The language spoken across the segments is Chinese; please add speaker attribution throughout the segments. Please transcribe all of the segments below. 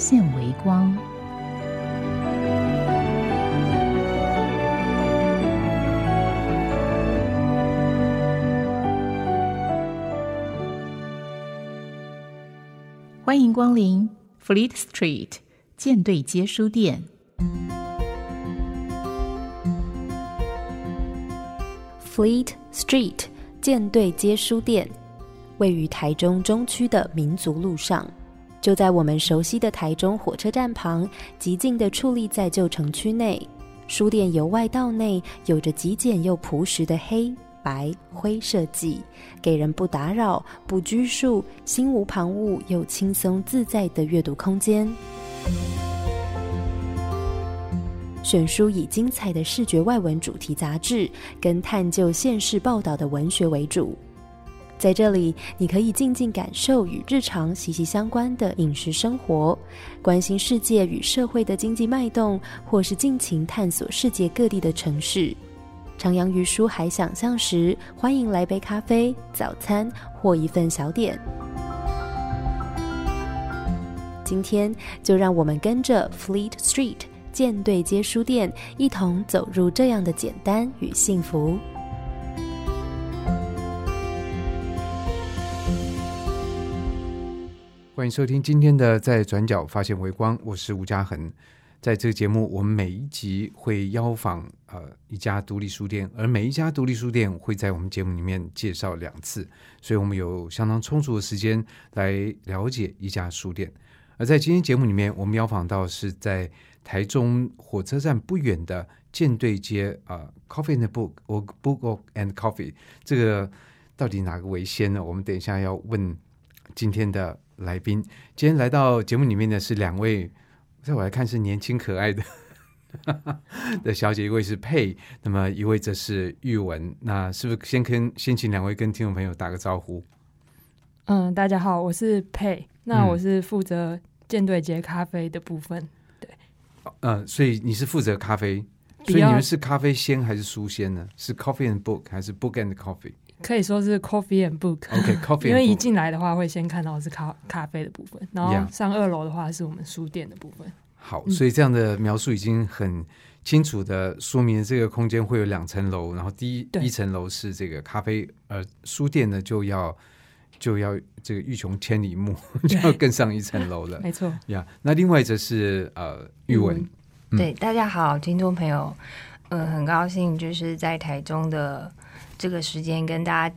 Speaker 1: 现微光。欢迎光临 Fleet Street 舰队街书店。
Speaker 2: Fleet Street 舰队街书店位于台中中区的民族路上，就在我们熟悉的台中火车站旁，极静地矗立在旧城区内。书店由外到内有着极简又朴实的黑白灰设计，给人不打扰、不拘束、心无旁骛又轻松自在的阅读空间。选书以精彩的视觉外文主题杂志跟探究现世报道的文学为主，在这里你可以静静感受与日常息息相关的饮食生活，关心世界与社会的经济脉动，或是尽情探索世界各地的城市。徜徉于书海想象时，欢迎来杯咖啡、早餐或一份小点。今天就让我们跟着 Fleet Street。舰队街书店，一同走入这样的简单与幸福。
Speaker 3: 欢迎收听今天的《在转角发现微光》，我是吴嘉恒。在这个节目，我们每一集会邀访呃一家独立书店，而每一家独立书店会在我们节目里面介绍两次，所以我们有相当充足的时间来了解一家书店。而在今天节目里面，我们邀访到是在台中火车站不远的舰队街啊、呃、，Coffee and Book 或 Book and Coffee，这个到底哪个为先呢？我们等一下要问今天的来宾。今天来到节目里面的是两位，在我来看是年轻可爱的 的小姐，一位是佩，那么一位则是玉文。那是不是先跟先请两位跟听众朋友打个招呼？
Speaker 4: 嗯，大家好，我是佩，那我是负责舰队街咖啡的部分。
Speaker 3: 对，嗯，所以你是负责咖啡，所以你们是咖啡先还是书先呢？是 Coffee and Book 还是 Book and Coffee？
Speaker 4: 可以说是 Coffee and Book。
Speaker 3: OK，Coffee，
Speaker 4: 因为一进来的话会先看到是咖咖啡的部分，然后上二楼的话是我们书店的部分。
Speaker 3: 好，所以这样的描述已经很清楚的说明这个空间会有两层楼，然后第一一层楼是这个咖啡，呃，书店呢就要就要这个欲穷千里目，就要更上一层楼了。
Speaker 4: 没错
Speaker 3: 呀。那另外则是呃玉文，
Speaker 5: 嗯、对大家好，听众朋友，嗯、呃，很高兴就是在台中的这个时间跟大家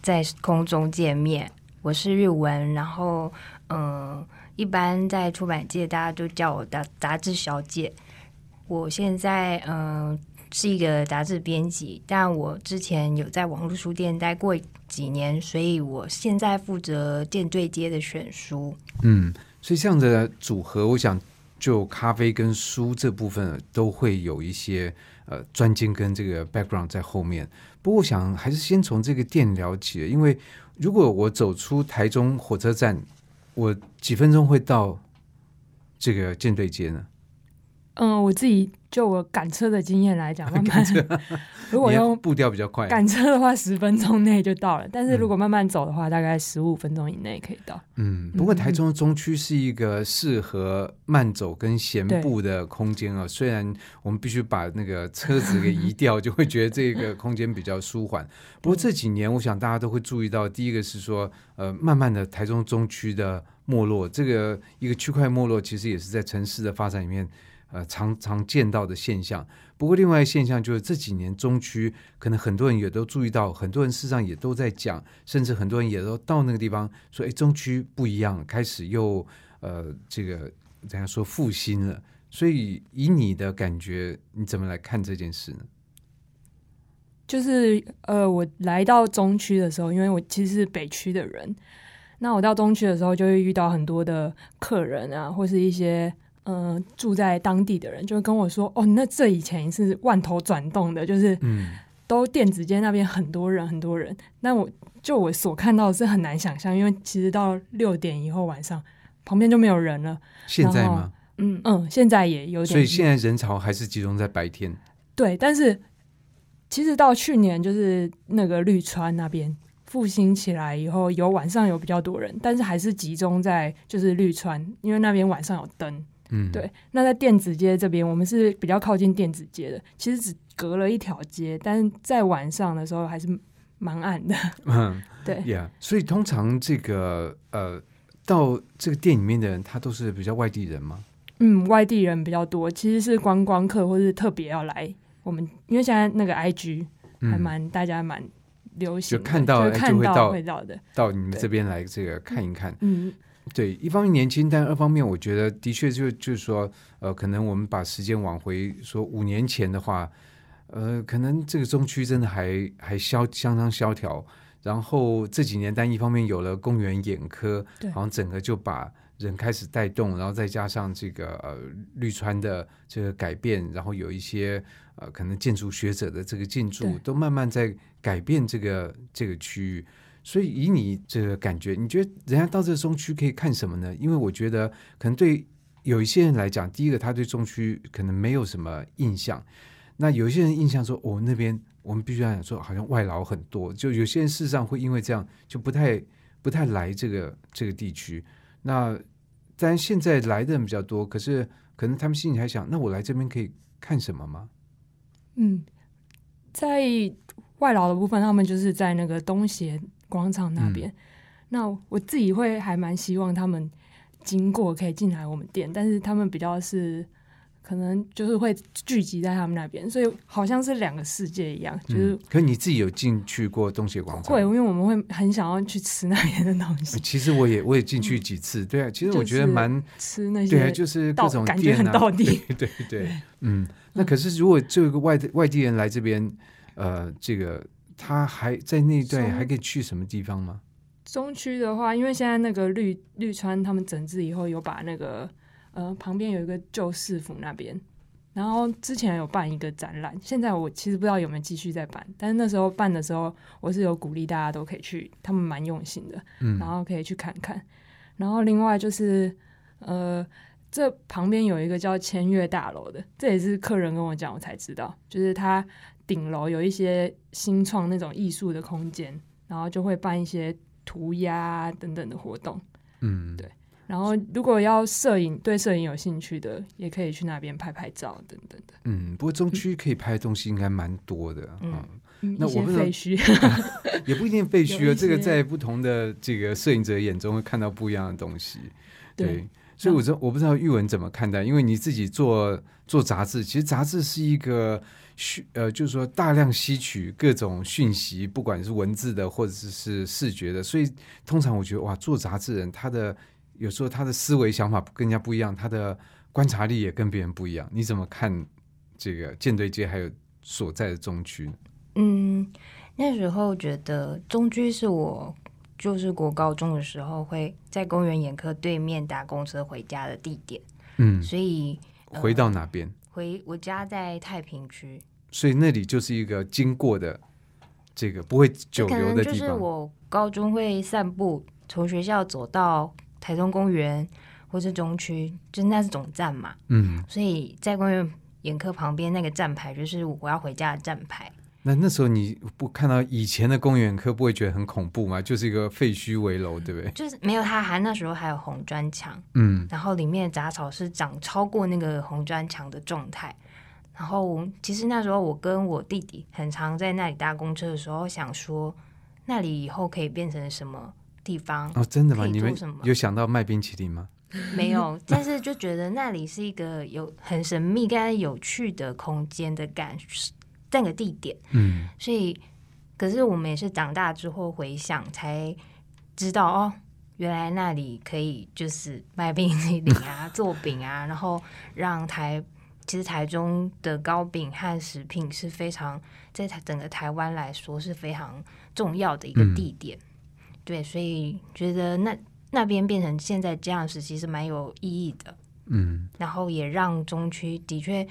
Speaker 5: 在空中见面。我是玉文，然后嗯、一般在出版界大家都叫我杂杂志小姐。我现在嗯。是一个杂志编辑，但我之前有在网络书店待过几年，所以我现在负责店对接的选书。
Speaker 3: 嗯，所以这样的组合，我想就咖啡跟书这部分都会有一些呃专精跟这个 background 在后面。不过，我想还是先从这个店聊起，因为如果我走出台中火车站，我几分钟会到这个舰队街呢？
Speaker 4: 嗯，我自己就我赶车的经验来讲，慢慢 如果用
Speaker 3: 步调比较快，
Speaker 4: 赶车的话，十分钟内就到了。但是如果慢慢走的话，嗯、大概十五分钟以内可以到。
Speaker 3: 嗯，不过台中的中区是一个适合慢走跟闲步的空间啊。虽然我们必须把那个车子给移掉，就会觉得这个空间比较舒缓。不过这几年，我想大家都会注意到，第一个是说，呃，慢慢的台中中区的没落，这个一个区块没落，其实也是在城市的发展里面。呃，常常见到的现象。不过，另外一个现象就是这几年中区，可能很多人也都注意到，很多人事实上也都在讲，甚至很多人也都到那个地方说：“哎，中区不一样，开始又呃，这个怎样说复兴了。”所以，以你的感觉，你怎么来看这件事呢？
Speaker 4: 就是呃，我来到中区的时候，因为我其实是北区的人，那我到中区的时候，就会遇到很多的客人啊，或是一些。呃住在当地的人就会跟我说，哦，那这以前是万头转动的，就是
Speaker 3: 嗯
Speaker 4: 都电子街那边很多人很多人。那我就我所看到的是很难想象，因为其实到六点以后晚上旁边就没有人了。
Speaker 3: 现在吗？
Speaker 5: 嗯
Speaker 4: 嗯，现在也有点，
Speaker 3: 所以现在人潮还是集中在白天。
Speaker 4: 对，但是其实到去年就是那个绿川那边复兴起来以后，有晚上有比较多人，但是还是集中在就是绿川，因为那边晚上有灯。
Speaker 3: 嗯，
Speaker 4: 对，那在电子街这边，我们是比较靠近电子街的，其实只隔了一条街，但是在晚上的时候还是蛮暗的。
Speaker 3: 嗯
Speaker 4: 对
Speaker 3: ，，Yeah，所以通常这个呃，到这个店里面的人，他都是比较外地人吗？
Speaker 4: 嗯，外地人比较多，其实是观光客或是特别要来我们，因为现在那个 IG
Speaker 3: 嗯
Speaker 4: 还蛮、大家蛮流行的，
Speaker 3: 就看到
Speaker 4: 就
Speaker 3: 会到
Speaker 4: 的。
Speaker 3: 到你们这边来这个看一看。
Speaker 4: 嗯，
Speaker 3: 对，一方面年轻，但二方面我觉得的确就就是说，呃，可能我们把时间往回说五年前的话，呃，可能这个中区真的还还萧相当萧条。然后这几年，但一方面有了公园眼科，
Speaker 4: 对
Speaker 3: 好像整个就把人开始带动，然后再加上这个呃绿川的这个改变，然后有一些呃可能建筑学者的这个进驻，都慢慢在改变这个这个区域。所以以你这个感觉，你觉得人家到这个中区可以看什么呢？因为我觉得可能对有一些人来讲，第一个他对中区可能没有什么印象，那有一些人印象说，哦，那边我们必须要讲说，好像外劳很多，就有些人事实上会因为这样就不太不太来这个这个地区。那当然现在来的人比较多，可是可能他们心里还想，那我来这边可以看什么吗？
Speaker 4: 嗯，在外劳的部分，他们就是在那个东协广场那边。那我自己会还蛮希望他们经过可以进来我们店，但是他们比较是可能就是会聚集在他们那边，所以好像是两个世界一样，就是
Speaker 3: 嗯，可是你自己有进去过东协广场？
Speaker 4: 会，因为我们会很想要去吃那边的东西，
Speaker 3: 其实我也我也进去几次，对啊，其实我觉得
Speaker 4: 就是
Speaker 3: 蛮
Speaker 4: 吃那
Speaker 3: 对啊，
Speaker 4: 些
Speaker 3: 就是各
Speaker 4: 到
Speaker 3: 种
Speaker 4: 感觉很到地。
Speaker 3: 对对对，嗯，那可是如果这个外地外地人来这边，呃，这个他还在那一段还可以去什么地方吗？
Speaker 4: 中区的话，因为现在那个绿绿川他们整治以后，有把那个呃旁边有一个旧市府那边，然后之前有办一个展览，现在我其实不知道有没有继续在办，但是那时候办的时候，我是有鼓励大家都可以去，他们蛮用心的，
Speaker 3: 嗯
Speaker 4: 然后可以去看看。然后另外就是呃，这旁边有一个叫千悦大楼的，这也是客人跟我讲，我才知道，就是它顶楼有一些新创那种艺术的空间，然后就会办一些涂鸦等等的活动。
Speaker 3: 嗯，
Speaker 4: 对然后如果要摄影，对摄影有兴趣的，也可以去那边拍拍照等等的。
Speaker 3: 嗯，不过中区可以拍的东西应该蛮多的啊、
Speaker 5: 嗯
Speaker 4: 嗯，
Speaker 3: 那我不知道
Speaker 4: 废墟，
Speaker 3: 也不一定废墟 啊，这个在不同的这个摄影者眼中会看到不一样的东西。对，
Speaker 4: 对
Speaker 3: 所以我知道我不知道玉文怎么看待，因为你自己做做杂志，其实杂志是一个讯呃，就是说大量吸取各种讯息，不管是文字的或者是是视觉的，所以通常我觉得哇，做杂志人他的有时候他的思维想法跟人家不一样，他的观察力也跟别人不一样。你怎么看这个舰队街还有所在的中区呢？
Speaker 5: 嗯，那时候觉得中区是我就是国高中的时候会在公园眼科对面搭公车回家的地点，
Speaker 3: 嗯，
Speaker 5: 所以
Speaker 3: 回到哪边？
Speaker 5: 回我家在太平区，
Speaker 3: 所以那里就是一个经过的这个不会久
Speaker 5: 可
Speaker 3: 留
Speaker 5: 能就是
Speaker 3: 的地方。
Speaker 5: 我高中会散步，从学校走到台中公园或是中区，就是那是总站嘛，
Speaker 3: 嗯，
Speaker 5: 所以在公园眼科旁边那个站牌就是我要回家的站牌。
Speaker 3: 那那时候你不看到以前的公园科，不会觉得很恐怖吗？就是一个废墟围楼，对不对？
Speaker 5: 就是没有它，还那时候还有红砖墙，
Speaker 3: 嗯
Speaker 5: 然后里面的杂草是长超过那个红砖墙的状态。然后其实那时候我跟我弟弟很常在那里搭公车的时候，想说那里以后可以变成什么地方？
Speaker 3: 哦，真的吗？你们有想到卖冰淇淋吗？
Speaker 5: 没有，但是就觉得那里是一个有很神秘、跟有趣的空间的感，那个地点。
Speaker 3: 嗯
Speaker 5: 所以，可是我们也是长大之后回想才知道哦，原来那里可以就是卖冰淇淋啊、做饼啊，然后让台其实台中的糕饼和食品是非常在台整个台湾来说是非常重要的一个
Speaker 3: 嗯
Speaker 5: 地点。对，所以觉得那那边变成现在这样时期是蛮有意义的。
Speaker 3: 嗯
Speaker 5: 然后也让中区的确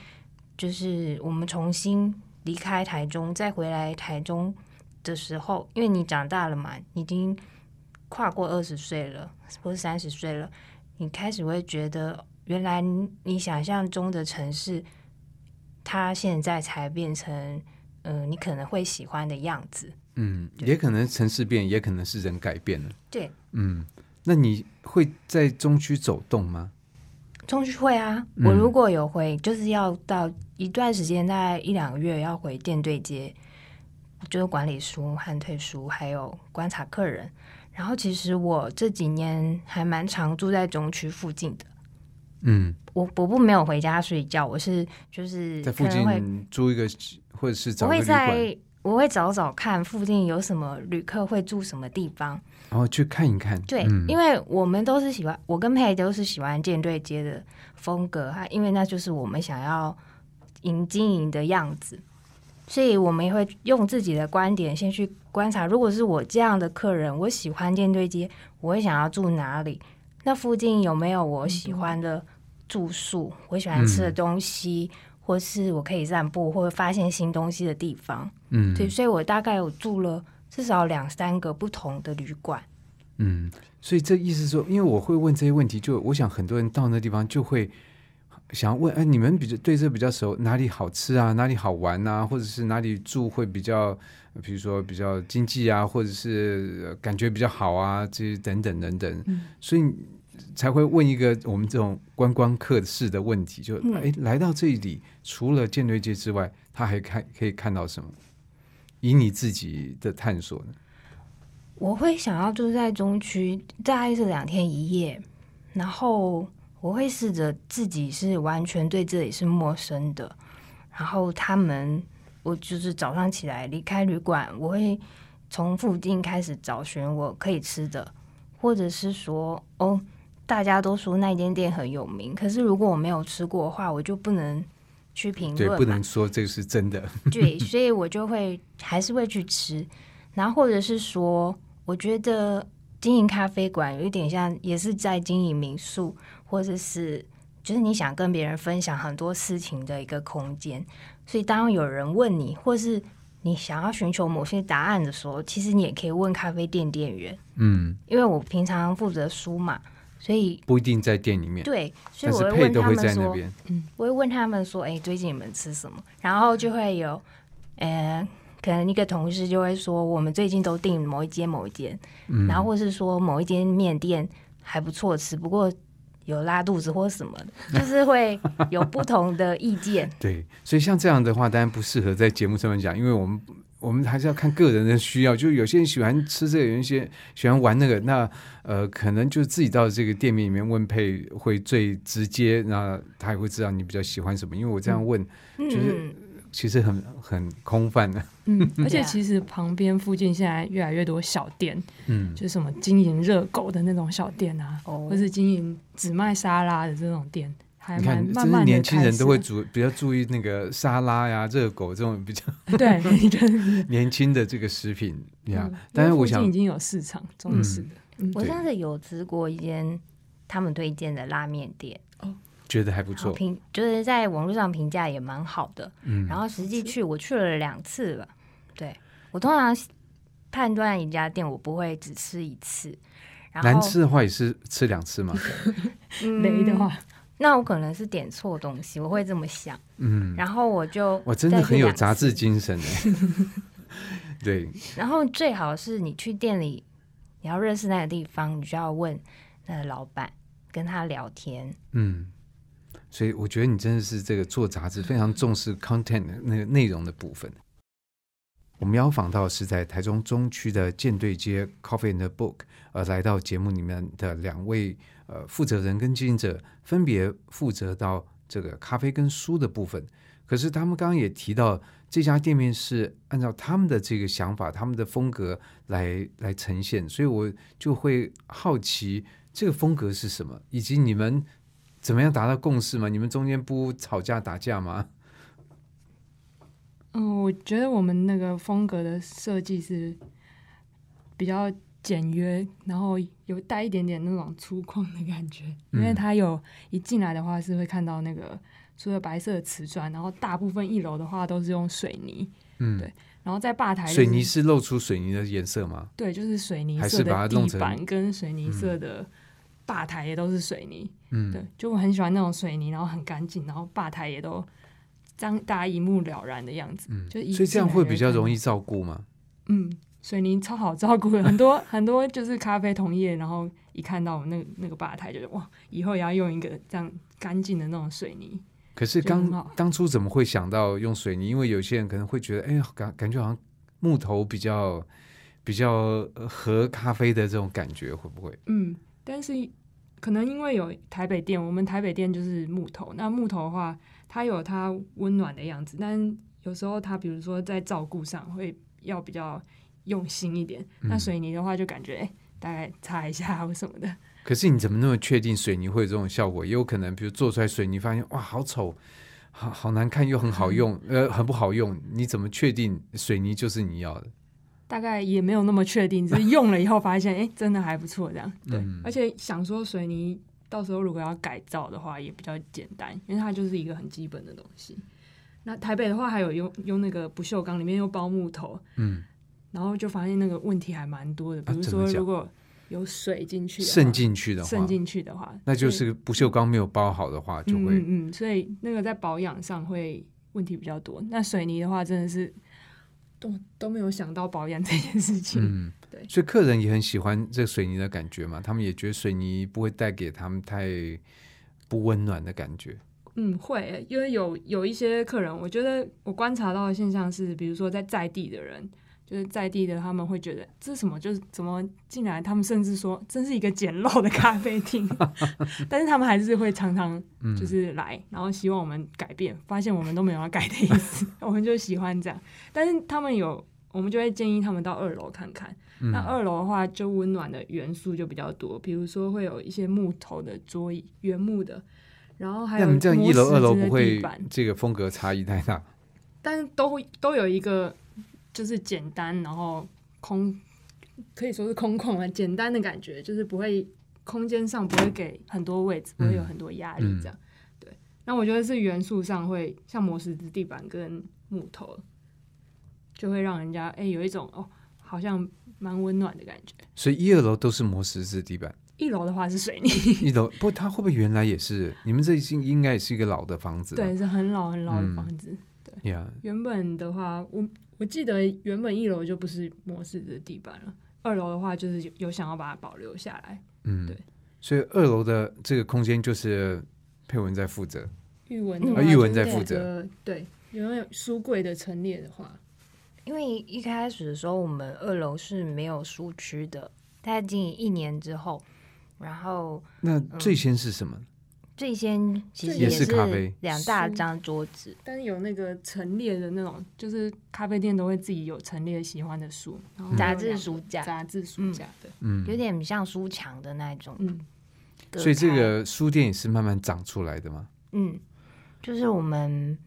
Speaker 5: 就是我们重新离开台中，再回来台中的时候，因为你长大了嘛，你已经跨过二十岁了，或是三十岁了，你开始会觉得，原来你想象中的城市，它现在才变成，嗯、你可能会喜欢的样子。
Speaker 3: 嗯，也可能城市变，也可能是人改变了。
Speaker 5: 对，
Speaker 3: 嗯，那你会在中区走动吗？
Speaker 5: 中区会啊，
Speaker 3: 嗯
Speaker 5: 我如果有回，就是要到一段时间，大概一两个月要回店对接，就是管理书、和退书，还有观察客人。然后其实我这几年还蛮常住在中区附近的。
Speaker 3: 嗯，
Speaker 5: 我我不没有回家睡觉，我是就是
Speaker 3: 在附近租一个，或者是找
Speaker 5: 我会在我会找找看附近有什么旅客会住什么地方。
Speaker 3: 然后去看一看。
Speaker 5: 对，
Speaker 3: 嗯、
Speaker 5: 因为我们都是喜欢，我跟佩都是喜欢舰队街的风格哈，因为那就是我们想要营经营的样子，所以我们也会用自己的观点先去观察，如果是我这样的客人，我喜欢舰队街，我会想要住哪里？那附近有没有我喜欢的住宿？我喜欢吃的东西，或是我可以散步或者发现新东西的地方？
Speaker 3: 嗯，
Speaker 5: 对，所以我大概有住了至少两三个不同的旅馆。
Speaker 3: 嗯，所以这意思说，因为我会问这些问题，就我想很多人到那地方就会想要问，哎，你们比较对这比较熟，哪里好吃啊，哪里好玩啊，或者是哪里住会比较，比如说比较经济啊，或者是呃感觉比较好啊，这些等等等等，
Speaker 4: 嗯
Speaker 3: 所以才会问一个我们这种观光客式的问题，就
Speaker 5: 嗯
Speaker 3: 哎，来到这里除了舰队街之外，他还看可以看到什么？以你自己的探索呢？
Speaker 5: 我会想要住在中区，大概是两天一夜，然后我会试着自己是完全对这里是陌生的，然后他们，我就是早上起来离开旅馆，我会从附近开始找寻我可以吃的，或者是说，哦，大家都说那间店很有名，可是如果我没有吃过的话，我就不能去评，论对，
Speaker 3: 不能说这个是真的。
Speaker 5: 对，所以我就会还是会去吃，然后或者是说，我觉得经营咖啡馆有一点像，也是在经营民宿，或者是就是你想跟别人分享很多事情的一个空间。所以当有人问你，或是你想要寻求某些答案的时候，其实你也可以问咖啡店店员，
Speaker 3: 嗯，
Speaker 5: 因为我平常负责书嘛，所以
Speaker 3: 不一定在店里面，
Speaker 5: 对，所以我会问
Speaker 3: 配都会
Speaker 5: 他们说，
Speaker 3: 在那边。
Speaker 5: 我会问他们说：“哎、最近你们吃什么？”然后就会有，呃，可能一个同事就会说：“我们最近都订某一间某一间，
Speaker 3: 嗯，
Speaker 5: 然后或是说某一间面店还不错吃，不过有拉肚子或什么的，就是会有不同的意见。
Speaker 3: 对，所以像这样的话，当然不适合在节目上面讲，因为我们我们还是要看个人的需要。就有些人喜欢吃这个，有一些喜欢玩那个，那呃，可能就自己到这个店面里面问配会最直接，那他也会知道你比较喜欢什么。因为我这样问，就是
Speaker 5: 嗯，
Speaker 3: 其实很很空泛的。
Speaker 4: 嗯，而且其实旁边附近现在越来越多小店，
Speaker 3: 嗯，
Speaker 4: 就是什么经营热狗的那种小店啊，
Speaker 5: 哦
Speaker 4: 或是经营只卖沙拉的这种店，还
Speaker 3: 你看，
Speaker 4: 蛮慢
Speaker 3: 真
Speaker 4: 的
Speaker 3: 年轻人都会注比较注意那个沙拉呀、热狗这种比较
Speaker 4: 对，
Speaker 3: 年轻的这个食品呀。
Speaker 4: 嗯
Speaker 3: 当然，我想
Speaker 4: 已经有市场重视的，嗯
Speaker 5: 我上次有吃过一间他们推荐的拉面店，哦
Speaker 3: 觉得还不错。
Speaker 5: 评就是在网络上评价也蛮好的。
Speaker 3: 嗯，
Speaker 5: 然后实际去我去了两次了，对我通常判断一家店，我不会只吃一次。然后
Speaker 3: 难吃的话也是吃两次嘛。
Speaker 5: 嗯
Speaker 4: 雷的话，
Speaker 5: 那我可能是点错东西，我会这么想。
Speaker 3: 嗯，
Speaker 5: 然后我就
Speaker 3: 我真的很有杂志精神哎。对，
Speaker 5: 然后最好是你去店里，你要认识那个地方，你就要问那个老板，跟他聊天。
Speaker 3: 嗯，所以我觉得你真的是这个做杂志非常重视 content 的那个内容的部分。我们邀访到是在台中中区的舰队街 Coffee and Book，而，来到节目里面的两位呃负责人跟经营者，分别负责到这个咖啡跟书的部分。可是他们刚刚也提到，这家店面是按照他们的这个想法、他们的风格来来呈现，所以我就会好奇这个风格是什么，以及你们怎么样达到共识吗？你们中间不吵架打架吗？
Speaker 4: 嗯，我觉得我们那个风格的设计是比较简约，然后有带一点点那种粗犷的感觉，
Speaker 3: 嗯。
Speaker 4: 因为它有一进来的话是会看到那个除了白色的瓷砖，然后大部分一楼的话都是用水泥，
Speaker 3: 嗯，
Speaker 4: 对然后在吧台、就是、
Speaker 3: 水泥是露出水泥的颜色吗？
Speaker 4: 对，就是水泥色的地
Speaker 3: 把它弄成
Speaker 4: 板跟水泥色的吧台也都是水泥，
Speaker 3: 嗯，
Speaker 4: 对，就我很喜欢那种水泥，然后很干净，然后吧台也都这样大家一目了然的样子，
Speaker 3: 嗯。
Speaker 4: 就一
Speaker 3: 所以这样会比较容易照顾吗？
Speaker 4: 嗯，水泥超好照顾的，很多 很多就是咖啡同业，然后一看到我们那那个吧台，就是哇，以后也要用一个这样干净的那种水泥。
Speaker 3: 可是刚当初怎么会想到用水泥？因为有些人可能会觉得，哎呀，感感觉好像木头比较比较呃合咖啡的这种感觉，会不会？
Speaker 4: 嗯，但是可能因为有台北店，我们台北店就是木头，那木头的话，它有它温暖的样子，但有时候它比如说在照顾上会要比较用心一点。那
Speaker 3: 嗯
Speaker 4: 水泥的话，就感觉哎、大概擦一下或什么的。
Speaker 3: 可是你怎么那么确定水泥会有这种效果？也有可能，比如做出来水泥，发现哇，好丑，好好难看，又很好用，呃，很不好用。你怎么确定水泥就是你要的？
Speaker 4: 大概也没有那么确定，只是用了以后发现，哎、真的还不错，这样对。
Speaker 3: 嗯
Speaker 4: 而且想说水泥到时候如果要改造的话，也比较简单，因为它就是一个很基本的东西。那台北的话，还有用用那个不锈钢，里面又包木头，
Speaker 3: 嗯，
Speaker 4: 然后就发现那个问题还蛮多的，比如说如果有水进去
Speaker 3: 渗进去的话，
Speaker 4: 渗进去的话，
Speaker 3: 那就是不锈钢没有包好的话，就会
Speaker 4: 嗯所以那个在保养上会问题比较多。那水泥的话，真的是都都没有想到保养这件事情。
Speaker 3: 嗯，
Speaker 4: 对
Speaker 3: 所以客人也很喜欢这水泥的感觉嘛，他们也觉得水泥不会带给他们太不温暖的感觉。
Speaker 4: 嗯，会欸，因为有有一些客人，我觉得我观察到的现象是，比如说在在地的人，就是在地的，他们会觉得这是什么，就是怎么进来，他们甚至说这是一个简陋的咖啡厅，但是他们还是会常常
Speaker 3: 嗯，
Speaker 4: 就是来，然后希望我们改变，发现我们都没有要改的意思，我们就喜欢这样。但是他们有，我们就会建议他们到二楼看看。
Speaker 3: 嗯
Speaker 4: 那二楼的话，就温暖的元素就比较多，比如说会有一些木头的桌椅，原木的，然后还有
Speaker 3: 那你这样一楼、二楼不会这个风格差异太大？
Speaker 4: 但是都会都有一个就是简单，然后空可以说是空旷啊，简单的感觉，就是不会空间上不会给很多位置，不会有很多压力
Speaker 3: 嗯
Speaker 4: 这样。对，那我觉得是元素上会像磨石子地板跟木头，就会让人家哎、有一种哦好像蛮温暖的感觉。
Speaker 3: 所以一二楼都是磨石子地板，
Speaker 4: 一楼的话是水泥，
Speaker 3: 一楼不，它会不会原来也是？你们这已经应该也是一个老的房子，
Speaker 4: 对，是很老很老
Speaker 3: 嗯
Speaker 4: 的房子。
Speaker 3: 呀，
Speaker 4: 原本的话，我我记得原本一楼就不是模式的地板了，二楼的话就是有有想要把它保留下来。
Speaker 3: 嗯，
Speaker 4: 对。
Speaker 3: 所以二楼的这个空间就是佩文在负责，
Speaker 5: 嗯
Speaker 4: 玉文的话，
Speaker 3: 啊玉文在负责
Speaker 4: 对，因为书柜的陈列的话，
Speaker 5: 因为一开始的时候，我们二楼是没有书区的，大概经营一年之后，然后
Speaker 3: 那
Speaker 4: 嗯
Speaker 3: 最先是什么？
Speaker 5: 最先其实
Speaker 4: 也
Speaker 3: 是咖啡。
Speaker 5: 两大张桌子，
Speaker 4: 但是有那个陈列的那种，就是咖啡店都会自己有陈列喜欢的书，然后
Speaker 3: 嗯。
Speaker 5: 杂志书架。
Speaker 4: 杂志书架的，
Speaker 3: 嗯，
Speaker 5: 有点像书墙的那种。
Speaker 4: 嗯，
Speaker 3: 所以这个书店也是慢慢长出来的吗。
Speaker 5: 嗯，就是我们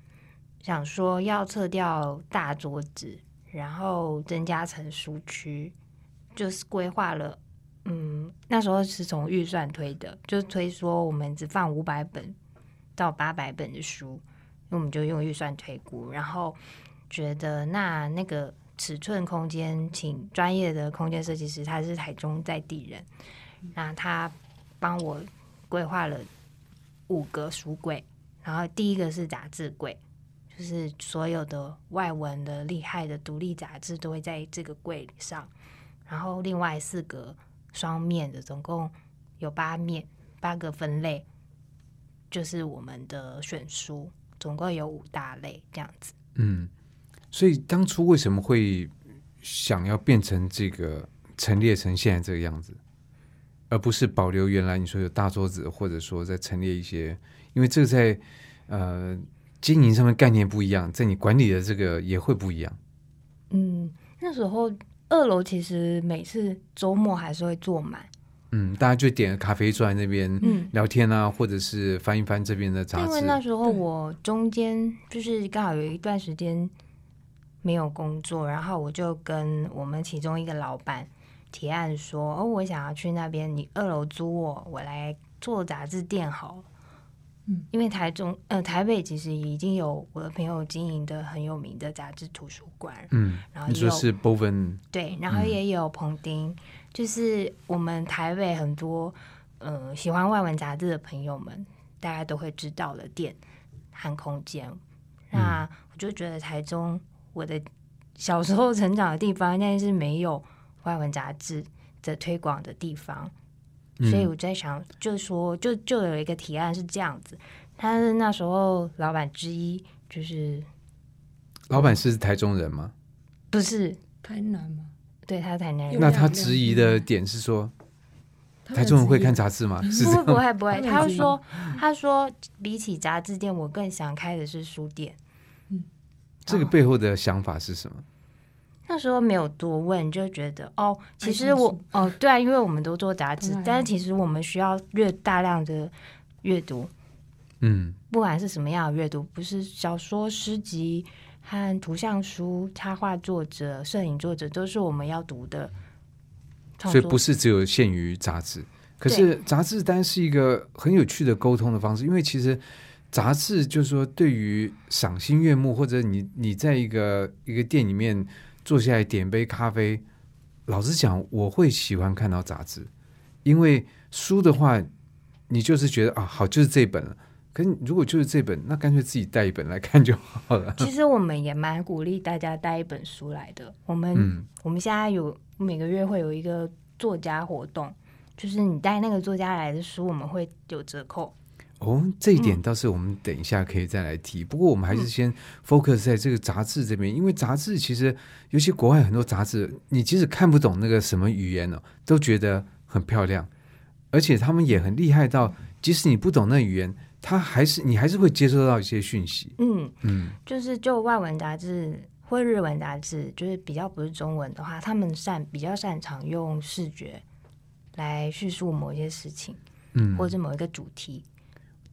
Speaker 5: 想说要撤掉大桌子，然后增加成书区，就是规划了。嗯，那时候是从预算推的，就是推说我们只放五百本到八百本的书，那我们就用预算推估，然后觉得那那个尺寸空间，请专业的空间设计师，他是台中在地人，那他帮我规划了五个书柜，然后第一个是杂志柜，就是所有的外文的厉害的独立杂志都会在这个柜上，然后另外四个双面的，总共有八面，八个分类，就是我们的选书，总共有五大类这样子。
Speaker 3: 嗯，所以当初为什么会想要变成这个陈列成现在这个样子，而不是保留原来你说有大桌子，或者说再陈列一些？因为这个在呃经营上面概念不一样，在你管理的这个也会不一样。
Speaker 5: 嗯，那时候二楼其实每次周末还是会坐满，
Speaker 3: 嗯，大家就点咖啡坐在那边
Speaker 5: 嗯，
Speaker 3: 聊天啊，或者是翻一翻这边的杂志
Speaker 5: 因为。那时候我中间就是刚好有一段时间没有工作，然后我就跟我们其中一个老板提案说，哦，我想要去那边，你二楼租我，我来做杂志店好了。
Speaker 4: 嗯，
Speaker 5: 因为台中呃台北其实已经有我的朋友经营的很有名的杂志图书馆，
Speaker 3: 嗯，
Speaker 5: 然后
Speaker 3: 你说是 Boven，
Speaker 5: 对，然后也有彭丁，就是我们台北很多呃喜欢外文杂志的朋友们，大家都会知道的店和空间。那我就觉得台中我的小时候成长的地方，但是没有外文杂志的推广的地方，
Speaker 3: 嗯
Speaker 5: 所以我在想，就说就就有一个提案是这样子，他是那时候老板之一，就是
Speaker 3: 老板是台中人吗？
Speaker 5: 不是
Speaker 4: 台南吗？
Speaker 5: 对他是台南人，
Speaker 3: 那他质疑的点是说，台中人会看杂志吗？是
Speaker 5: 不
Speaker 3: 会？
Speaker 5: 不会不会，
Speaker 4: 他
Speaker 5: 说他说比起杂志店，我更想开的是书店。
Speaker 3: 这个背后的想法是什么？
Speaker 5: 那时候没有多问，就觉得哦，其实我哦对啊，因为我们都做杂志但是其实我们需要阅大量的阅读，
Speaker 3: 嗯，
Speaker 5: 不管是什么样的阅读，不是小说、诗集和图像书、插画作者、摄影作者，都是我们要读的。
Speaker 3: 所以不是只有限于杂志，可是杂志单是一个很有趣的沟通的方式，因为其实杂志就是说对于赏心悦目，或者你你在一个一个店里面坐下来点杯咖啡，老实讲，我会喜欢看到杂志，因为书的话，你就是觉得啊，好，就是这本了。可是如果就是这本，那干脆自己带一本来看就好了。
Speaker 5: 其实我们也蛮鼓励大家带一本书来的。我们、我们现在有每个月会有一个作家活动，就是你带那个作家来的书，我们会有折扣。
Speaker 3: 哦，这一点倒是我们等一下可以再来提。不过我们还是先 focus 在这个杂志这边，因为杂志其实，尤其国外很多杂志，你即使看不懂那个什么语言哦，都觉得很漂亮，而且他们也很厉害到，即使你不懂那语言，他还是你还是会接收到一些讯息。
Speaker 5: 嗯，
Speaker 3: 嗯
Speaker 5: 就是就外文杂志或日文杂志，就是比较不是中文的话，他们擅比较擅长用视觉来叙述某一些事情，
Speaker 3: 嗯，
Speaker 5: 或者某一个主题。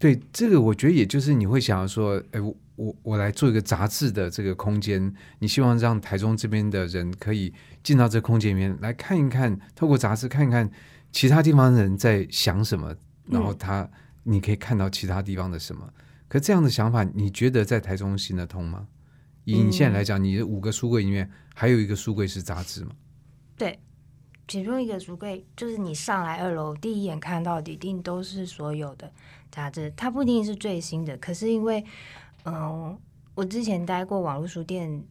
Speaker 3: 对，这个我觉得也就是你会想要说，哎，我我我来做一个杂志的这个空间，你希望让台中这边的人可以进到这空间里面来看一看，透过杂志看一看其他地方的人在想什么，然后他、你可以看到其他地方的什么。可这样的想法，你觉得在台中行得通吗？以你现在来讲，你的五个书柜里面还有一个书柜是杂志吗？
Speaker 5: 对，其中一个书柜就是你上来二楼第一眼看到的，一定都是所有的杂志，它不一定是最新的。可是因为，嗯、我之前待过网络书店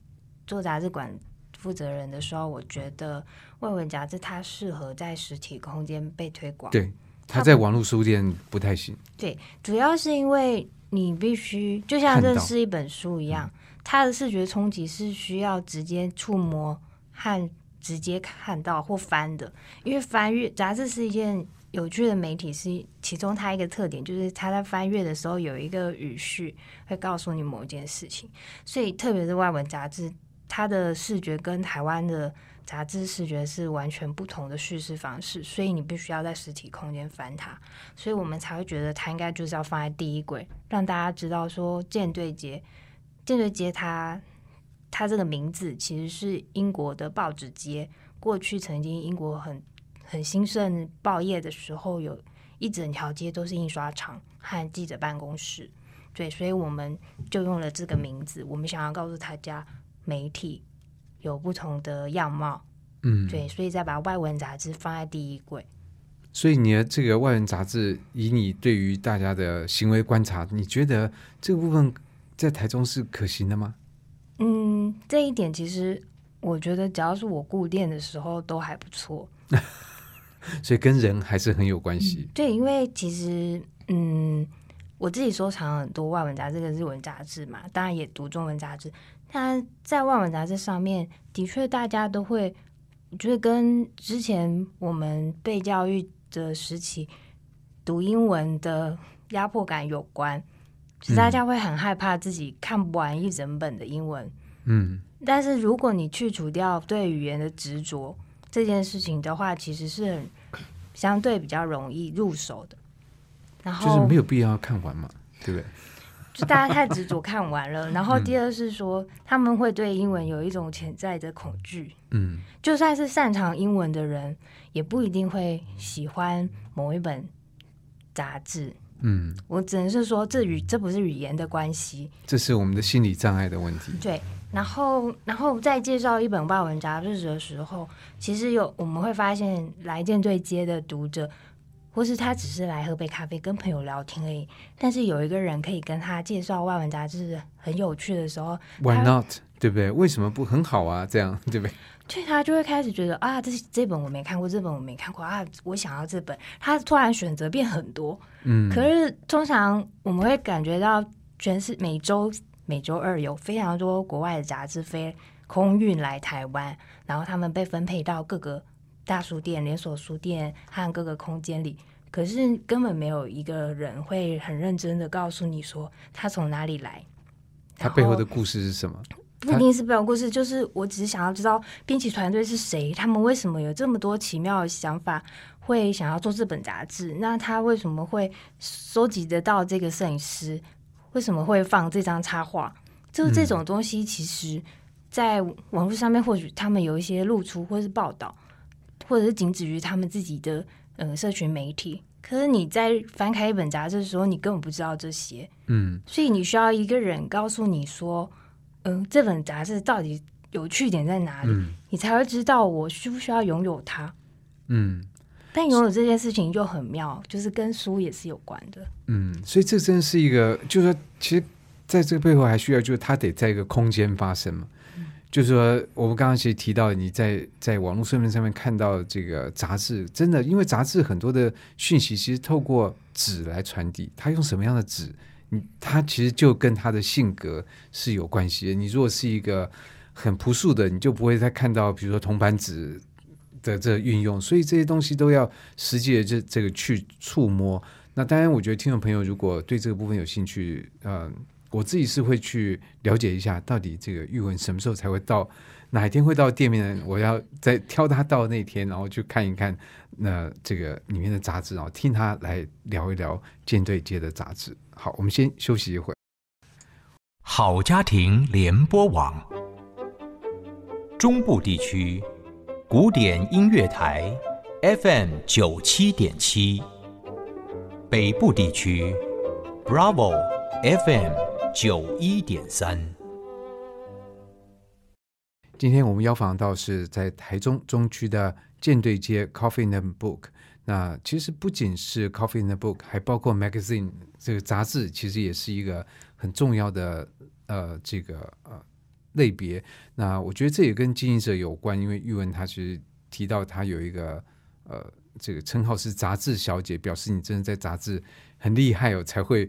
Speaker 5: 做杂志馆负责人的时候，我觉得外文杂志它适合在实体空间被推广。
Speaker 3: 对，他
Speaker 5: 它
Speaker 3: 在网络书店不太行。
Speaker 5: 对，主要是因为你必须就像认识一本书一样，它的视觉冲击是需要直接触摸和直接看到或翻的。因为翻阅杂志是一件有趣的媒体，是其中它一个特点就是它在翻阅的时候有一个语序会告诉你某一件事情，所以特别是外文杂志，它的视觉跟台湾的。杂志视觉是完全不同的叙事方式，所以你必须要在实体空间翻它。所以我们才会觉得它应该就是要放在第一轨，让大家知道说舰队街，舰队街它它这个名字其实是英国的报纸街。过去曾经英国很很兴盛报业的时候，有一整条街都是印刷厂和记者办公室。对，所以我们就用了这个名字。我们想要告诉大家，媒体有不同的样貌。
Speaker 3: 嗯，
Speaker 5: 对，所以再把外文杂志放在第一柜。
Speaker 3: 所以你的这个外文杂志，以你对于大家的行为观察，你觉得这个部分在台中是可行的吗？
Speaker 5: 嗯，这一点其实我觉得，只要是我顾店的时候都还不错。
Speaker 3: 所以跟人还是很有关系。
Speaker 5: 对，因为其实嗯，我自己收藏很多外文杂志跟日文杂志嘛，当然也读中文杂志。但在外文杂志上面，的确大家都会，我觉得跟之前我们被教育的时期读英文的压迫感有关，就是大家会很害怕自己看不完一整本的英文。
Speaker 3: 嗯，
Speaker 5: 但是如果你去除掉对语言的执着这件事情的话，其实是很相对比较容易入手的。然后
Speaker 3: 就是没有必要看完嘛，对不对？
Speaker 5: 就大家太执着看完了。然后第二是说，他们会对英文有一种潜在的恐惧，
Speaker 3: 嗯
Speaker 5: 就算是擅长英文的人，也不一定会喜欢某一本杂志。
Speaker 3: 嗯，
Speaker 5: 我只能是说，这语这不是语言的关系，
Speaker 3: 这是我们的心理障碍的问题。
Speaker 5: 对。然后，然后在介绍一本外文杂志的时候，其实有我们会发现，来舰对接的读者，或是他只是来喝杯咖啡跟朋友聊天而已，但是有一个人可以跟他介绍外文杂志很有趣的时候
Speaker 3: ，Why not？对不对？为什么不很好啊？这样对不对？
Speaker 5: 对他就会开始觉得啊，这这本我没看过，这本我没看过啊，我想要这本。他突然选择变很多，
Speaker 3: 嗯，
Speaker 5: 可是通常我们会感觉到，全是每周每周二有非常多国外的杂志飞空运来台湾，然后他们被分配到各个大书店、连锁书店和各个空间里。可是根本没有一个人会很认真的告诉你说他从哪里来，
Speaker 3: 他背后的故事是什么？
Speaker 5: 不一定是背后故事，就是我只是想要知道编辑团队是谁，他们为什么有这么多奇妙的想法，会想要做这本杂志？那他为什么会收集得到这个摄影师？为什么会放这张插画？就是这种东西，其实在网络上面，或许他们有一些露出，或是报道，或者是仅止于他们自己的呃社群媒体。可是你在翻开一本杂志的时候，你根本不知道这些。
Speaker 3: 嗯
Speaker 5: 所以你需要一个人告诉你说，嗯、这本杂志到底有趣点在哪里，
Speaker 3: 嗯
Speaker 5: 你才会知道我需不需要拥有它。
Speaker 3: 嗯
Speaker 5: 但拥有这件事情就很妙，就是跟书也是有关的。
Speaker 3: 嗯，所以这真是一个，就是说，其实在这个背后还需要，就是它得在一个空间发生嘛。就是说，我们刚刚其实提到你在在网络上面上面看到这个杂志，真的，因为杂志很多的讯息其实透过纸来传递，它用什么样的纸，你它其实就跟他的性格是有关系的。你如果是一个很朴素的，你就不会再看到比如说铜板纸的这运用，所以这些东西都要实际的这这个去触摸。那当然，我觉得听众朋友如果对这个部分有兴趣，呃，我自己是会去了解一下，到底这个玉文什么时候才会到，哪一天会到店面呢？我要再挑他到那天，然后去看一看那这个里面的杂志，然后听他来聊一聊舰队街的杂志。好，我们先休息一会。
Speaker 6: 好家庭联播网，中部地区古典音乐台 FM 九七点七，北部地区 Bravo FM 九一点三。
Speaker 3: 今天我们邀访到是在台中中区的舰队街 Coffee and Book。那其实不仅是 Coffee and Book，还包括 Magazine 这个杂志，其实也是一个很重要的呃这个呃类别。那我觉得这也跟经营者有关，因为玉文他其实提到他有一个呃这个称号是杂志小姐，表示你真的在杂志很厉害哦，才会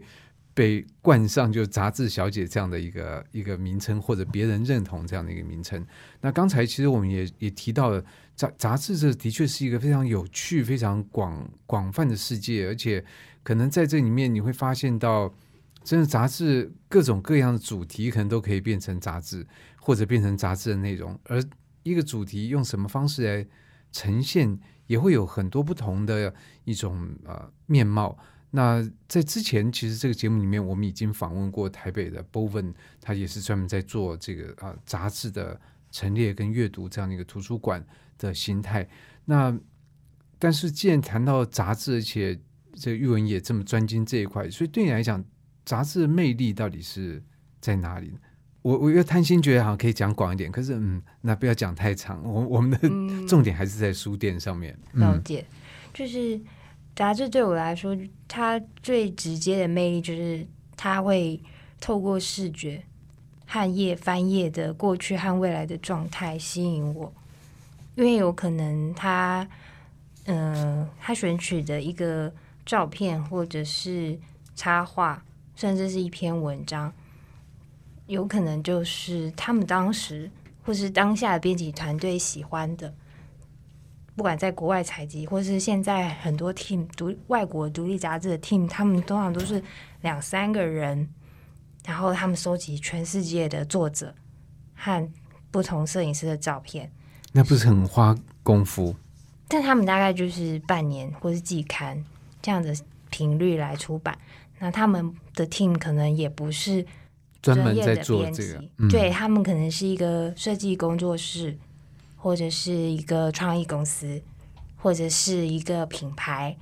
Speaker 3: 被冠上就杂志小姐这样的一个一个名称，或者别人认同这样的一个名称。那刚才其实我们也也提到了杂杂志，这的确是一个非常有趣、非常广广泛的世界，而且可能在这里面你会发现到，真的杂志各种各样的主题可能都可以变成杂志，或者变成杂志的内容。而一个主题用什么方式来呈现，也会有很多不同的一种呃面貌。那在之前，其实这个节目里面，我们已经访问过台北的 Boven，他也是专门在做这个啊、呃杂志的陈列跟阅读这样的一个图书馆的形态。那但是既然谈到杂志，而且这个玉文也这么专精这一块，所以对你来讲，杂志的魅力到底是在哪里呢？我我又贪心觉得好像可以讲广一点，可是嗯，那不要讲太长，我我们的
Speaker 5: 嗯
Speaker 3: 重点还是在书店上面。嗯
Speaker 5: 了解，就是杂志对我来说，它最直接的魅力就是它会透过视觉和页翻页的过去和未来的状态吸引我，因为有可能它，嗯、它选取的一个照片或者是插画，甚至是一篇文章，有可能就是他们当时或是当下的编辑团队喜欢的。不管在国外采集，或是现在很多 team 独外国独立杂志的 team，他们通常都是两三个人，然后他们收集全世界的作者和不同摄影师的照片，
Speaker 3: 那不是很花功夫？
Speaker 5: 但他们大概就是半年或是季刊这样的频率来出版。那他们的 team 可能也不是
Speaker 3: 专门在
Speaker 5: 业的编
Speaker 3: 做这个
Speaker 5: 对他们可能是一个设计工作室，或者是一个创意公司，或者是一个品牌。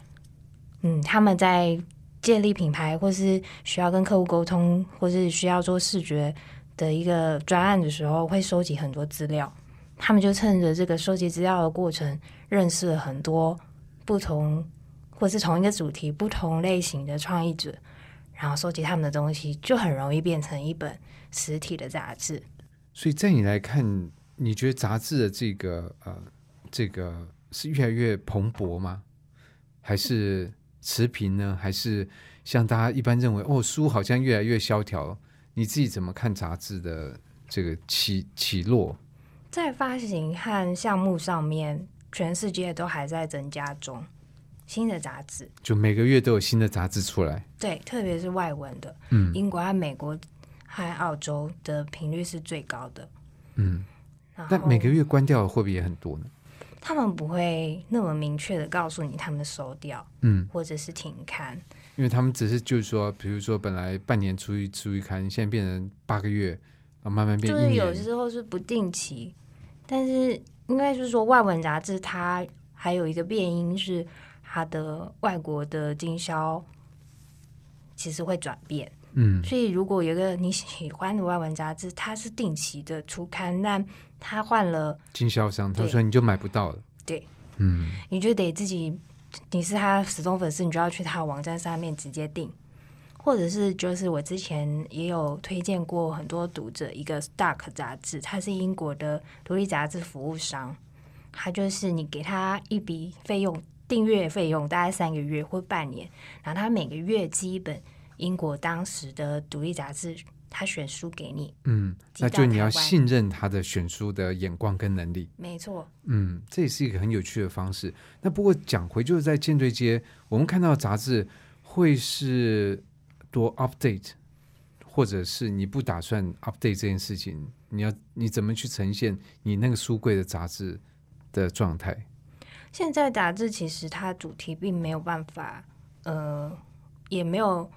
Speaker 5: 嗯，他们在建立品牌，或是需要跟客户沟通，或是需要做视觉的一个专案的时候，会收集很多资料。他们就趁着这个收集资料的过程，认识了很多不同或是同一个主题、不同类型的创意者，然后收集他们的东西，就很容易变成一本实体的杂志。
Speaker 3: 所以在你来看，你觉得杂志的这个呃，这个是越来越蓬勃吗？还是持平呢？还是像大家一般认为，哦，书好像越来越萧条？你自己怎么看杂志的这个起起落？
Speaker 5: 在发行和项目上面，全世界都还在增加中。新的杂志，
Speaker 3: 就每个月都有新的杂志出来，
Speaker 5: 对，特别是外文的，
Speaker 3: 嗯
Speaker 5: 英国和美国和澳洲的频率是最高的。
Speaker 3: 嗯，
Speaker 5: 然后
Speaker 3: 但每个月关掉的会不会也很多呢？
Speaker 5: 他们不会那么明确的告诉你他们收掉
Speaker 3: 嗯，
Speaker 5: 或者是停刊，
Speaker 3: 因为他们只是就是说，比如说本来半年出一出一刊，现在变成八个月，啊，慢慢变一
Speaker 5: 就是有。时候是不定期，但是应该是说外文杂志它还有一个变因是它的外国的经销其实会转变，
Speaker 3: 嗯
Speaker 5: 所以如果有一个你喜欢的外文杂志，它是定期的出刊，那它换了，
Speaker 3: 经销商他
Speaker 5: 对
Speaker 3: 说你就买不到了。
Speaker 5: 对，
Speaker 3: 嗯
Speaker 5: 你就得自己，你是他死忠粉丝，你就要去他的网站上面直接订。或者是就是我之前也有推荐过很多读者一个 Stark 杂志，它是英国的独立杂志服务商，它就是你给他一笔费用，订阅费用大概三个月或半年，然后他每个月寄一本英国当时的独立杂志，他选书给你，
Speaker 3: 嗯，那就你要信任他的选书的眼光跟能力。
Speaker 5: 没错，
Speaker 3: 嗯，这也是一个很有趣的方式。那不过讲回，就是在舰队街，我们看到杂志会是多 update，或者是你不打算 update 这件事情，你要你怎么去呈现你那个书柜的杂志的状态？
Speaker 5: 现在杂志其实它主题并没有办法，呃，也没有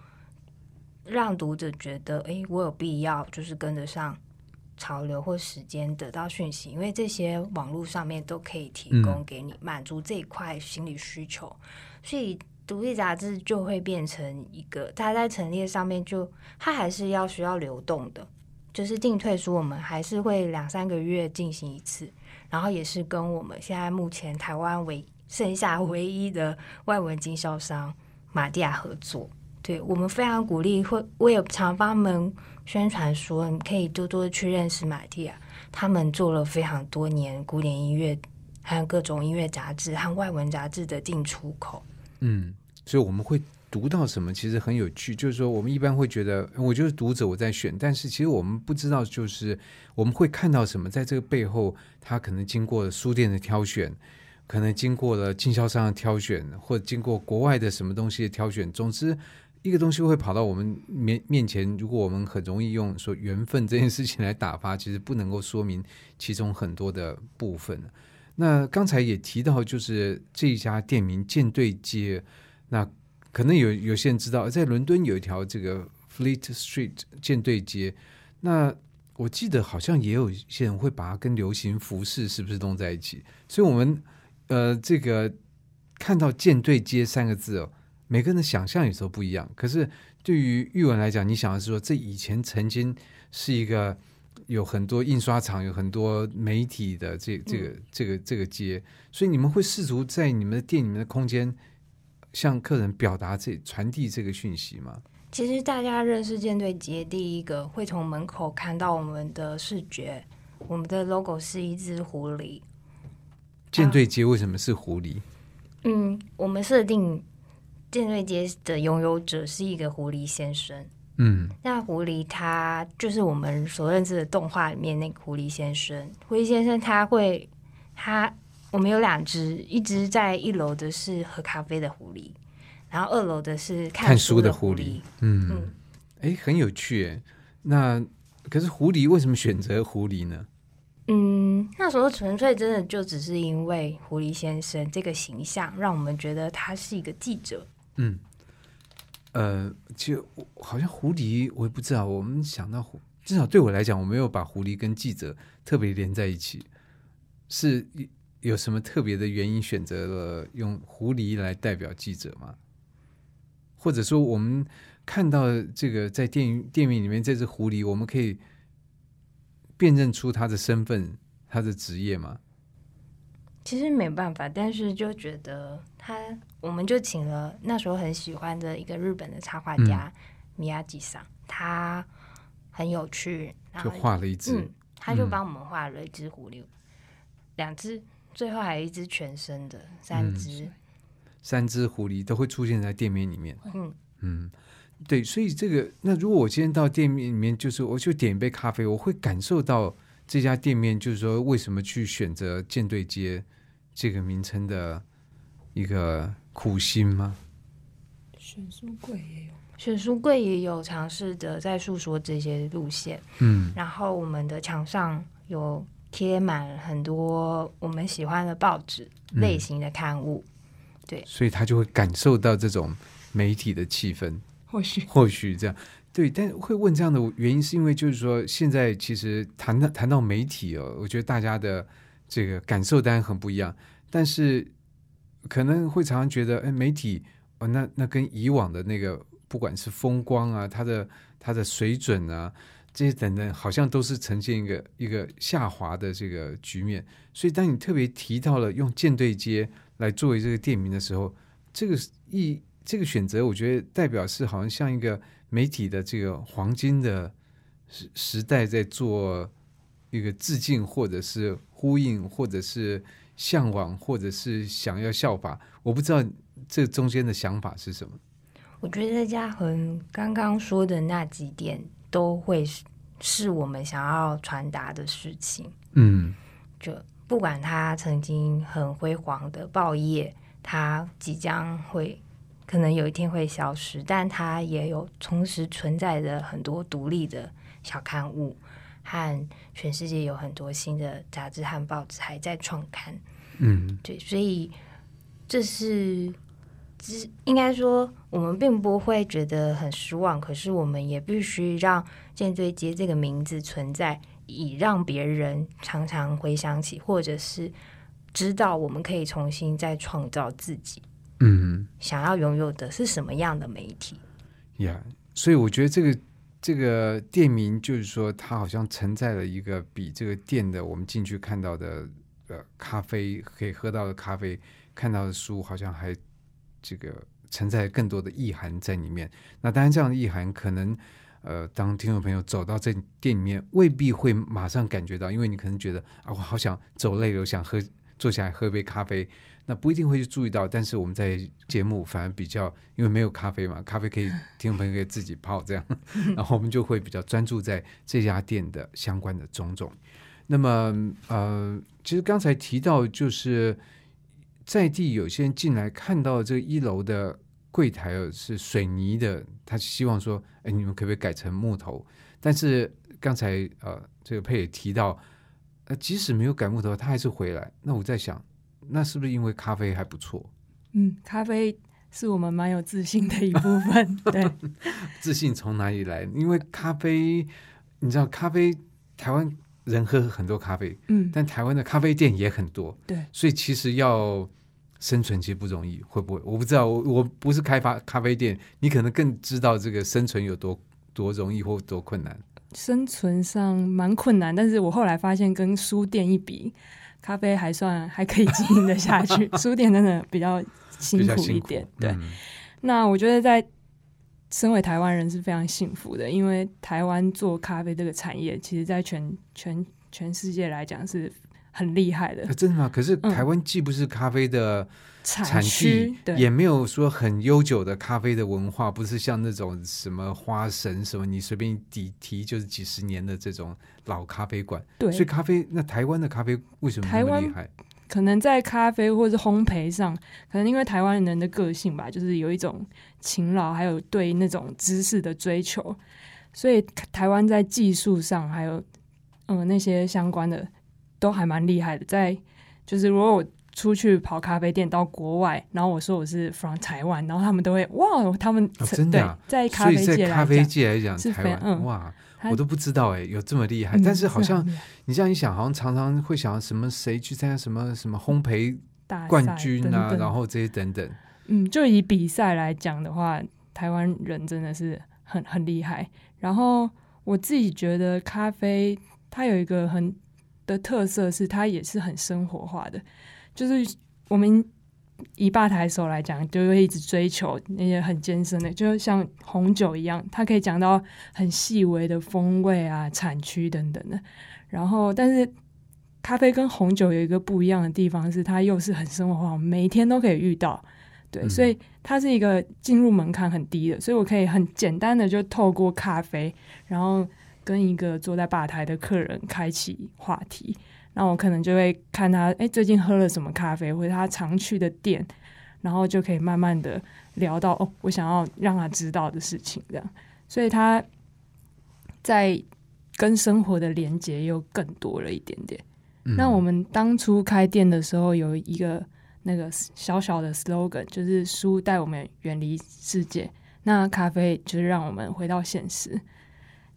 Speaker 5: 让读者觉得，诶，我有必要就是跟得上潮流或时间得到讯息，因为这些网络上面都可以提供
Speaker 3: 嗯。
Speaker 5: 给你满足这一块心理需求，所以独立杂志就会变成一个，它在陈列上面就它还是要需要流动的，就是进退书我们还是会两三个月进行一次。然后也是跟我们现在目前台湾唯剩下唯一的外文经销商马蒂亚合作。对我们非常鼓励，会我也常帮他们宣传说，你可以多多去认识马蒂亚。他们做了非常多年古典音乐，还有各种音乐杂志和外文杂志的进出口。
Speaker 3: 嗯，所以我们会读到什么，其实很有趣。就是说，我们一般会觉得，我就是读者，我在选，但是其实我们不知道，就是我们会看到什么，在这个背后，他可能经过了书店的挑选，可能经过了经销商的挑选，或者经过国外的什么东西的挑选。总之，一个东西会跑到我们面面前，如果我们很容易用说缘分这件事情来打发，其实不能够说明其中很多的部分。那刚才也提到，就是这一家店名舰队街，那可能有有些人知道，在伦敦有一条这个 Fleet Street 舰队街，那我记得好像也有一些人会把它跟流行服饰是不是弄在一起？所以，我们呃，这个看到舰队街三个字哦，每个人的想象有时候不一样。可是对于玉文来讲，你想的是说，这以前曾经是一个有很多印刷厂、有很多媒体的这这个、这个这个街，所以你们会试图在你们的店里面的空间向客人表达这传递这个讯息吗？
Speaker 5: 其实大家认识舰队节，第一个会从门口看到我们的视觉，我们的 logo 是一只狐狸。
Speaker 3: 舰队街为什么是狐狸？
Speaker 5: 嗯，我们设定舰队街的拥有者是一个狐狸先生。
Speaker 3: 嗯
Speaker 5: 那狐狸它就是我们所认知的动画里面那个狐狸先生。狐狸先生他会，他我们有两只，一只在一楼的是喝咖啡的狐狸，然后二楼的是
Speaker 3: 看书的
Speaker 5: 书狐
Speaker 3: 狐狸。嗯
Speaker 5: 嗯，
Speaker 3: 哎，很有趣诶。那可是狐狸为什么选择狐狸呢？
Speaker 5: 嗯，那时候纯粹真的就只是因为狐狸先生这个形象，让我们觉得他是一个记者。
Speaker 3: 嗯，呃，其实好像狐狸，我也不知道。我们想到狐，至少对我来讲，我没有把狐狸跟记者特别连在一起。是有什么特别的原因选择了用狐狸来代表记者吗？或者说，我们看到这个在电影电影里面这只狐狸，我们可以辨认出它的身份、它的职业吗？
Speaker 5: 其实没办法，但是就觉得他，我们就请了那时候很喜欢的一个日本的插画家米亚吉桑，他很有趣，然
Speaker 3: 就
Speaker 5: 后
Speaker 3: 画了一只，
Speaker 5: 嗯，他就帮我们画了一只狐狸，两只，最后还有一只全身的，三只，
Speaker 3: 三只狐狸都会出现在店面里面。
Speaker 5: 嗯，
Speaker 3: 嗯，对，所以这个，那如果我今天到店面里面，就是我就点一杯咖啡，我会感受到这家店面，就是说为什么去选择舰队街这个名称的一个苦心吗？
Speaker 4: 选书柜也有，
Speaker 5: 选书柜也有尝试的在诉说这些路线，
Speaker 3: 嗯。
Speaker 5: 然后我们的墙上有贴满很多我们喜欢的报纸
Speaker 3: 嗯。
Speaker 5: 类型的刊物，对。
Speaker 3: 所以他就会感受到这种媒体的气氛。
Speaker 4: 或许。
Speaker 3: 或许这样，对，但会问这样的原因，是因为就是说，现在其实谈到谈到媒体哦，我觉得大家的这个感受当然很不一样，但是可能会常常觉得，哎，媒体哦，那那跟以往的那个，不管是风光啊，它的它的水准啊，这些等等，好像都是呈现一个一个下滑的这个局面。所以，当你特别提到了用舰队街来作为这个店名的时候，这个意这个选择，我觉得代表是好像像一个媒体的这个黄金的时时代在做一个致敬，或者是呼应，或者是向往，或者是想要效法。我不知道这中间的想法是什么。
Speaker 5: 我觉得嘉恒刚刚说的那几点都会是是我们想要传达的事情。
Speaker 3: 嗯
Speaker 5: 就不管他曾经很辉煌的报业，他即将会可能有一天会消失，但他也有同时存在着很多独立的小刊物，和全世界有很多新的杂志和报纸还在创刊。
Speaker 3: 嗯
Speaker 5: 对，所以这是，只应该说，我们并不会觉得很失望，可是我们也必须让舰队街这个名字存在，以让别人常常回想起，或者是知道我们可以重新再创造自己
Speaker 3: 嗯
Speaker 5: 想要拥有的是什么样的媒体。
Speaker 3: 呀所以我觉得这个这个店名就是说，它好像承载了一个比这个店的我们进去看到的呃咖啡可以喝到的咖啡，看到的书，好像还这个承载更多的意涵在里面。那当然，这样的意涵可能呃，当听众朋友走到这店里面，未必会马上感觉到，因为你可能觉得啊，我好想走累了，我想喝坐下来喝杯咖啡。那不一定会去注意到，但是我们在节目反而比较，因为没有咖啡嘛，咖啡可以 听众朋友可以自己泡这样，然后我们就会比较专注在这家店的相关的种种。那么呃，其实刚才提到就是在地有些人进来看到这一楼的柜台哦是水泥的，他希望说，哎，你们可不可以改成木头？但是刚才呃，这个佩也提到，呃，即使没有改木头，他还是回来。那我在想。那是不是因为咖啡还不错？
Speaker 4: 嗯，咖啡是我们蛮有自信的一部分。对，
Speaker 3: 自信从哪里来？因为咖啡，你知道，咖啡台湾人喝很多咖啡，
Speaker 4: 嗯，
Speaker 3: 但台湾的咖啡店也很多，
Speaker 4: 对，
Speaker 3: 所以其实要生存其实不容易，会不会？我不知道，我我不是开发咖啡店，你可能更知道这个生存有多多容易或多困难。
Speaker 4: 生存上蛮困难，但是我后来发现跟书店一比。咖啡还算还可以经营的下去，书店真的比较辛苦一点。对，
Speaker 3: 嗯、
Speaker 4: 那我觉得在身为台湾人是非常幸福的，因为台湾做咖啡这个产业，其实在全全全世界来讲是很厉害的。
Speaker 3: 啊、真的吗？可是台湾既不是咖啡的产区，
Speaker 4: 嗯、
Speaker 3: 也没有说很悠久的咖啡的文化，不是像那种什么花神什么，你随便提提就是几十年的这种老咖啡馆。
Speaker 4: 对，
Speaker 3: 所以咖啡那台湾的咖啡为什么那么厉害？
Speaker 4: 可能在咖啡或是烘焙上，可能因为台湾人的个性吧，就是有一种勤劳，还有对那种知识的追求，所以台湾在技术上还有嗯、那些相关的都还蛮厉害的。在就是如果我出去跑咖啡店到国外，然后我说我是 from 台湾，然后他们都会哇，他们、
Speaker 3: 哦真的啊
Speaker 4: 在咖啡界
Speaker 3: 咖啡界来讲，台湾、
Speaker 4: 嗯
Speaker 3: 哇，我都不知道哎，有这么厉害。
Speaker 4: 嗯
Speaker 3: 但是好像你这样一想，好像常常会想到什么谁去参加什么什么烘焙
Speaker 4: 大
Speaker 3: 冠军啊，
Speaker 4: 等等
Speaker 3: 然后这些等等。
Speaker 4: 嗯，就以比赛来讲的话，台湾人真的是很很厉害。然后我自己觉得咖啡它有一个很的特色是，它也是很生活化的。就是我们以吧台手来讲，就会一直追求那些很艰深的，就像红酒一样，它可以讲到很细微的风味啊、产区等等的。然后，但是咖啡跟红酒有一个不一样的地方是，它又是很生活化，我们每一天都可以遇到。对，
Speaker 3: 嗯
Speaker 4: 所以它是一个进入门槛很低的，所以我可以很简单的就透过咖啡，然后跟一个坐在吧台的客人开启话题。那我可能就会看他，哎，最近喝了什么咖啡，或者他常去的店，然后就可以慢慢的聊到哦，我想要让他知道的事情，这样。所以他在跟生活的连接又更多了一点点。
Speaker 3: 嗯
Speaker 4: 那我们当初开店的时候有一个那个小小的 slogan，就是书带我们远离世界，那咖啡就是让我们回到现实，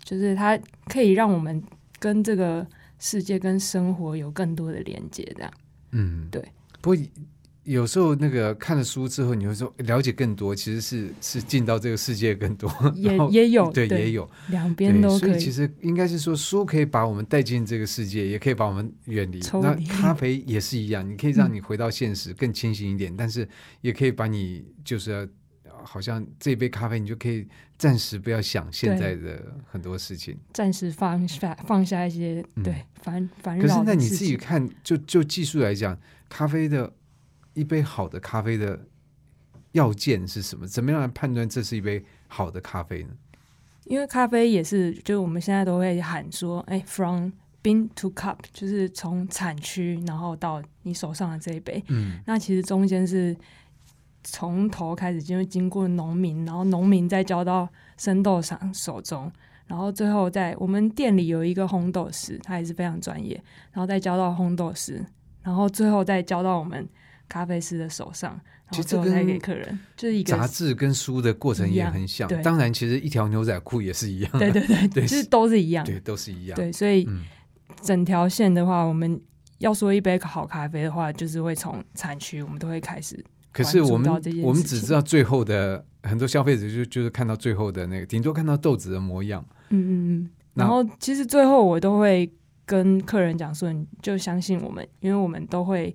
Speaker 4: 就是它可以让我们跟这个世界、跟生活有更多的连接。这样，
Speaker 3: 嗯，
Speaker 4: 对。
Speaker 3: 不过有时候那个看了书之后，你会说了解更多，其实是是进到这个世界更多，
Speaker 4: 也 也有
Speaker 3: 对
Speaker 4: 对
Speaker 3: 也有
Speaker 4: 两边，都可
Speaker 3: 所以其实应该是说，书可以把我们带进这个世界，也可以把我们远离。那咖啡也是一样，你可以让
Speaker 4: 嗯
Speaker 3: 你回到现实，更清醒一点，但是也可以把你就是呃好像这杯咖啡，你就可以暂时不要想现在的很多事情。
Speaker 4: 暂时放下放下一些、
Speaker 3: 嗯
Speaker 4: 对烦烦
Speaker 3: 可是
Speaker 4: 扰
Speaker 3: 那你自己。看，就就技术来讲，咖啡的一杯好的咖啡的要件是什么？怎么样来判断这是一杯好的咖啡呢？
Speaker 4: 因为咖啡也是，就是我们现在都会喊说，哎，from bean to cup，就是从产区然后到你手上的这一杯。
Speaker 3: 嗯
Speaker 4: 那其实中间是从头开始，就会经过农民，然后农民再交到生豆厂手中，然后最后在我们店里有一个烘豆师，他也是非常专业，然后再交到烘豆师，然后最后再交到我们咖啡师的手上，然后最后再给客人，就是一个
Speaker 3: 杂志跟书的过程也很像
Speaker 4: 对，
Speaker 3: 当然，其实一条牛仔裤也是一样的，
Speaker 4: 对对对，
Speaker 3: 对
Speaker 4: 就是都是一样，
Speaker 3: 对，都是一样。
Speaker 4: 对，所以
Speaker 3: 嗯
Speaker 4: 整条线的话，我们要说一杯好咖啡的话，就是会从产区，我们都会开始。
Speaker 3: 可是我们我们只知道最后的很多消费者就就是看到最后的那个，顶多看到豆子的模样。
Speaker 4: 嗯嗯嗯。然后其实最后我都会跟客人讲说，你就相信我们，因为我们都会。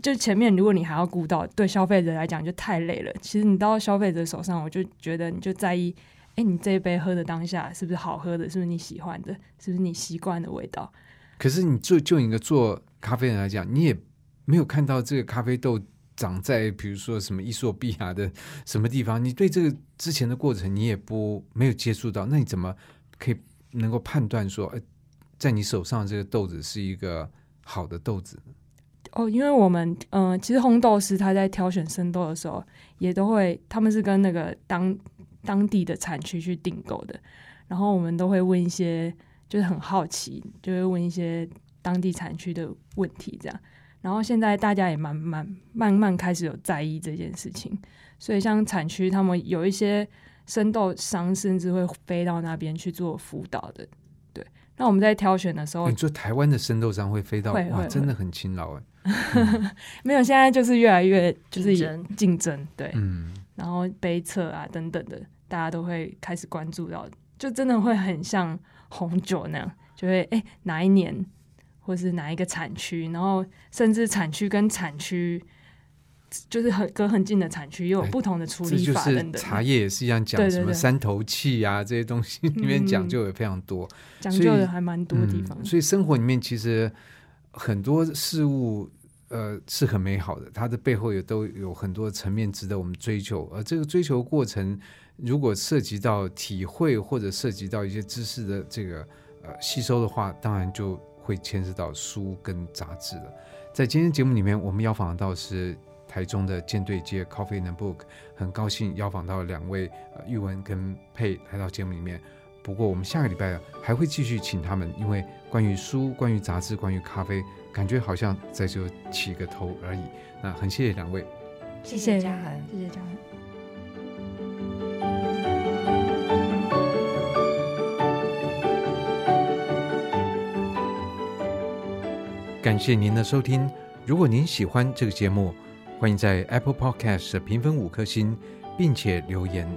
Speaker 4: 就前面，如果你还要顾到，对消费者来讲就太累了。其实你到消费者手上，我就觉得你就在意，哎，你这一杯喝的当下是不是好喝的，是不是你喜欢的，是不是你习惯的味道？
Speaker 3: 可是你做就一个做咖啡人来讲，你也没有看到这个咖啡豆长在比如说什么伊索比亚的什么地方，你对这个之前的过程你也不没有接触到，那你怎么可以能够判断说，哎，在你手上这个豆子是一个好的豆子呢？
Speaker 4: 哦，因为我们嗯、其实烘豆师他在挑选生豆的时候，也都会他们是跟那个当当地的产区去订购的，然后我们都会问一些，就是很好奇，就会问一些当地产区的问题，这样。然后现在大家也慢慢慢慢开始有在意这件事情，所以像产区他们有一些生豆商甚至会飞到那边去做辅导的，对。那我们在挑选的时候
Speaker 3: 你，说台湾的生豆商会飞到，哇，真的很勤劳哎。
Speaker 4: 没有，现在就是越来越就是
Speaker 5: 竞争
Speaker 4: 竞争，对，
Speaker 3: 嗯，
Speaker 4: 然后杯测啊等等的，大家都会开始关注到，就真的会很像红酒那样，就会哎哪一年或是哪一个产区，然后甚至产区跟产区就是很隔很近的产区又有
Speaker 3: 哎
Speaker 4: 不同的处理法等等的，
Speaker 3: 茶叶也是一样讲什么三头气啊这些东西 里面
Speaker 4: 嗯
Speaker 3: 讲究也非常多。
Speaker 4: 讲究的还蛮多地方
Speaker 3: 嗯。。所以生活里面其实很多事物，呃，是很美好的，它的背后也都有很多层面值得我们追求。而这个追求过程，如果涉及到体会或者涉及到一些知识的这个呃吸收的话，当然就会牵涉到书跟杂志了。在今天节目里面，我们邀访到是。台中的舰队街 Coffee and Book，很高兴邀访到两位呃玉文跟佩来到节目里面。不过我们下个礼拜还会继续请他们，因为关于书、关于杂志、关于咖啡，感觉好像在这起个头而已。那很谢谢两位，
Speaker 5: 谢谢嘉恒，
Speaker 4: 谢谢嘉恒。
Speaker 3: 感谢您的收听。如果您喜欢这个节目，欢迎在 Apple Podcast 评分五颗星，并且留言。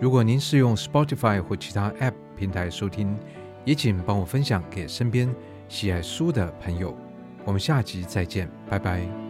Speaker 3: 如果您是用 Spotify 或其他 App 平台收听，也请帮我分享给身边喜爱书的朋友。我们下集再见，拜拜。